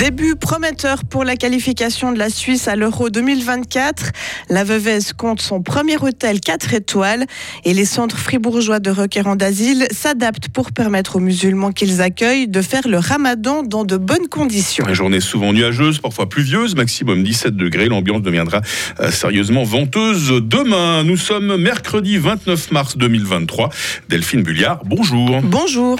Début prometteur pour la qualification de la Suisse à l'Euro 2024. La Veuvez compte son premier hôtel 4 étoiles et les centres fribourgeois de requérants d'asile s'adaptent pour permettre aux musulmans qu'ils accueillent de faire le ramadan dans de bonnes conditions. La journée souvent nuageuse, parfois pluvieuse, maximum 17 degrés. L'ambiance deviendra euh, sérieusement venteuse demain. Nous sommes mercredi 29 mars 2023. Delphine Bulliard, bonjour. Bonjour.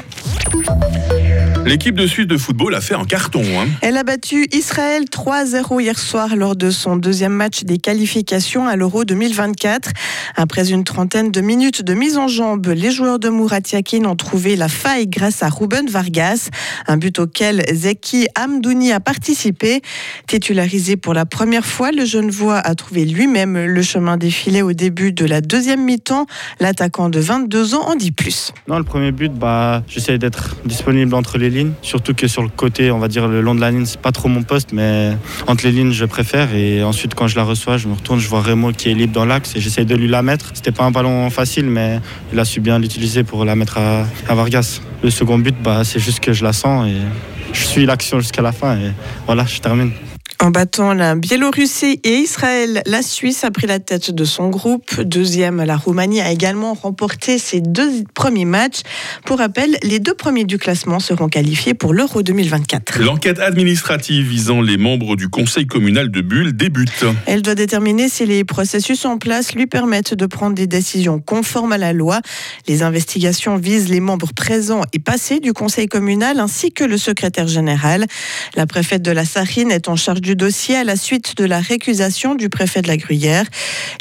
L'équipe de Suisse de football a fait un carton. Hein. Elle a battu Israël 3-0 hier soir lors de son deuxième match des qualifications à l'Euro 2024. Après une trentaine de minutes de mise en jambe, les joueurs de Murat Yakin ont trouvé la faille grâce à Ruben Vargas, un but auquel Zeki Amdouni a participé. Titularisé pour la première fois, le jeune voix a trouvé lui-même le chemin défilé au début de la deuxième mi-temps. L'attaquant de 22 ans en dit plus. Non, le premier but, bah, j'essaie d'être disponible entre les Surtout que sur le côté, on va dire le long de la ligne, c'est pas trop mon poste, mais entre les lignes, je préfère. Et ensuite, quand je la reçois, je me retourne, je vois Remo qui est libre dans l'axe et j'essaie de lui la mettre. C'était pas un ballon facile, mais il a su bien l'utiliser pour la mettre à, Vargas. Le second but, bah, c'est juste que je la sens et je suis l'action jusqu'à la fin et voilà, je termine. En battant la Biélorussie et Israël, la Suisse a pris la tête de son groupe. Deuxième, la Roumanie a également remporté ses deux premiers matchs. Pour rappel, les deux premiers du classement seront qualifiés pour l'Euro 2024. L'enquête administrative visant les membres du conseil communal de Bulle débute. Elle doit déterminer si les processus en place lui permettent de prendre des décisions conformes à la loi. Les investigations visent les membres présents et passés du conseil communal ainsi que le secrétaire général. La préfète de la Sarine est en charge du dossier à la suite de la récusation du préfet de la Gruyère.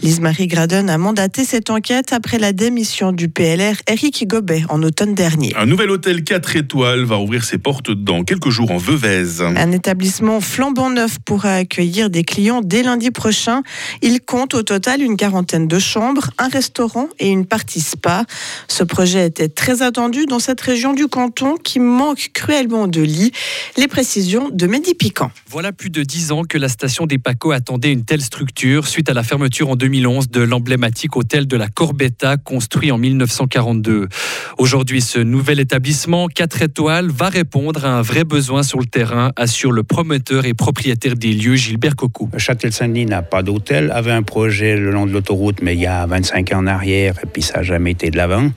Lise-Marie Graden a mandaté cette enquête après la démission du PLR Éric Gobet en automne dernier. Un nouvel hôtel 4 étoiles va ouvrir ses portes dans quelques jours en Veuvez. Un établissement flambant neuf pourra accueillir des clients dès lundi prochain. Il compte au total une quarantaine de chambres, un restaurant et une partie spa. Ce projet était très attendu dans cette région du canton qui manque cruellement de lits. Les précisions de Mehdi Piquant. Voilà plus de 10 ans que la station des Paco attendait une telle structure suite à la fermeture en 2011 de l'emblématique hôtel de la Corbetta construit en 1942. Aujourd'hui, ce nouvel établissement 4 étoiles va répondre à un vrai besoin sur le terrain, assure le promoteur et propriétaire des lieux Gilbert Cocou. Châtel-Saint-Denis n'a pas d'hôtel, avait un projet le long de l'autoroute, mais il y a 25 ans en arrière, et puis ça n'a jamais été de l'avant.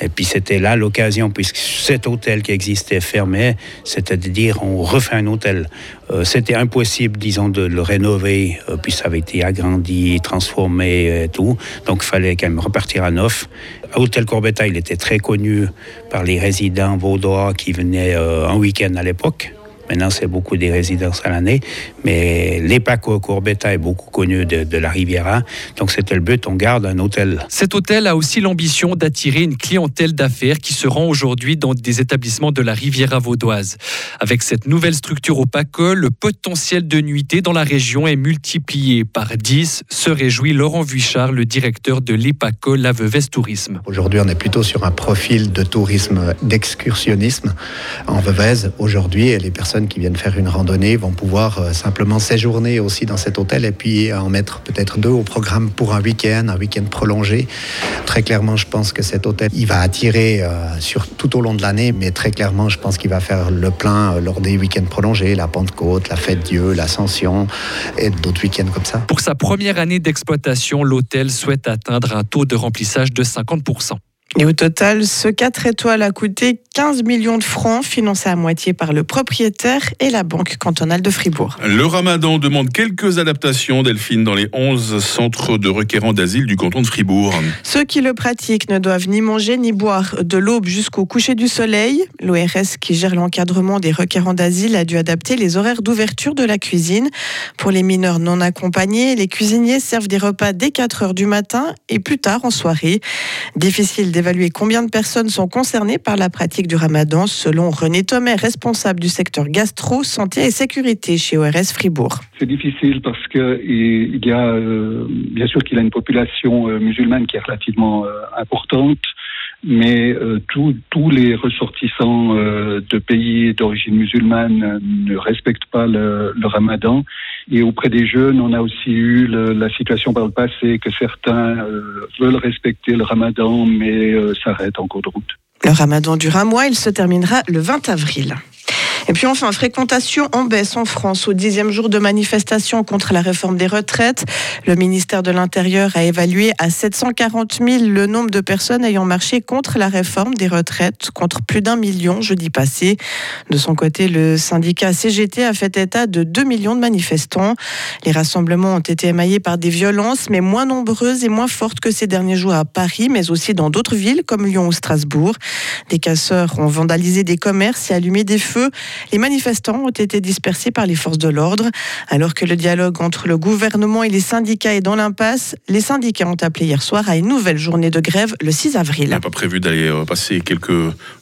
Et puis c'était là l'occasion, puisque cet hôtel qui existait fermé, c'était de dire on refait un hôtel. Euh, c'était impossible, disons, de le rénover, euh, puis ça avait été agrandi, transformé et tout. Donc il fallait quand même repartir à neuf. Hôtel Corbetta, il était très connu par les résidents vaudois qui venaient euh, en week-end à l'époque. Maintenant, c'est beaucoup des résidences à l'année. Mais l'Epaco Courbetta est beaucoup connu de, la Riviera. Donc, c'était le but, on garde un hôtel. Cet hôtel a aussi l'ambition d'attirer une clientèle d'affaires qui se rend aujourd'hui dans des établissements de la Riviera vaudoise. Avec cette nouvelle structure au PACO, le potentiel de nuitée dans la région est multiplié par 10, se réjouit Laurent Vuichard, le directeur de l'EPACO La Veuvez Tourisme. Aujourd'hui, on est plutôt sur un profil de tourisme d'excursionnisme en Veuvez. Aujourd'hui, les personnes qui viennent faire une randonnée vont pouvoir euh, simplement séjourner aussi dans cet hôtel et puis en mettre peut-être deux au programme pour un week-end, un week-end prolongé. Très clairement, je pense que cet hôtel, il va attirer euh, sur tout au long de l'année, mais très clairement, je pense qu'il va faire le plein euh, lors des week-ends prolongés, la Pentecôte, la Fête Dieu, l'Ascension et d'autres week-ends comme ça. Pour sa première année d'exploitation, l'hôtel souhaite atteindre un taux de remplissage de 50%. Et au total, ce 4 étoiles a coûté 15 millions de francs, financé à moitié par le propriétaire et la Banque cantonale de Fribourg. Le ramadan demande quelques adaptations, Delphine, dans les 11 centres de requérants d'asile du canton de Fribourg. Ceux qui le pratiquent ne doivent ni manger ni boire de l'aube jusqu'au coucher du soleil. L'ORS qui gère l'encadrement des requérants d'asile a dû adapter les horaires d'ouverture de la cuisine. Pour les mineurs non accompagnés, les cuisiniers servent des repas dès 4 heures du matin et plus tard en soirée. Difficile d'évaluer combien de personnes sont concernées par la pratique du ramadan, selon René Thomet, responsable du secteur gastro, santé et sécurité chez ORS Fribourg. C'est difficile parce qu'il y a, euh, bien sûr qu'il a une population euh, musulmane qui est relativement euh, importante mais tous les ressortissants de pays d'origine musulmane ne respectent pas le, ramadan. Et auprès des jeunes, on a aussi eu la situation par le passé que certains veulent respecter le ramadan, mais s'arrêtent en cours de route. Le ramadan dure un mois, il se terminera le 20 avril. Et puis enfin, fréquentation en baisse en France au dixième jour de manifestation contre la réforme des retraites. Le ministère de l'Intérieur a évalué à 740 000 le nombre de personnes ayant marché contre la réforme des retraites, contre plus d'un million jeudi passé. De son côté, le syndicat CGT a fait état de 2 millions de manifestants. Les rassemblements ont été émaillés par des violences, mais moins nombreuses et moins fortes que ces derniers jours à Paris, mais aussi dans d'autres villes comme Lyon ou Strasbourg. Des casseurs ont vandalisé des commerces et allumé des feux. Les manifestants ont été dispersés par les forces de l'ordre. Alors que le dialogue entre le gouvernement et les syndicats est dans l'impasse, les syndicats ont appelé hier soir à une nouvelle journée de grève le 6 avril. Il n'a pas prévu d'aller euh, passer quelques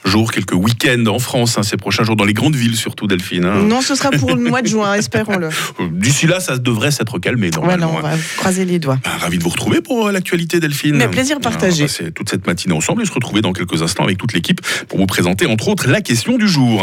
jours, quelques week-ends en France hein, ces prochains jours, dans les grandes villes surtout, Delphine. hein. Non, ce sera pour le mois de juin, espérons-le. D'ici là, ça devrait s'être calmé Voilà, normalement. on hein. va croiser les doigts. Bah, Ravi de vous retrouver pour euh, l'actualité, Delphine. Mais plaisir partagé. On va passer toute cette matinée ensemble et se retrouver dans quelques instants avec toute l'équipe pour vous présenter entre autres la question du jour.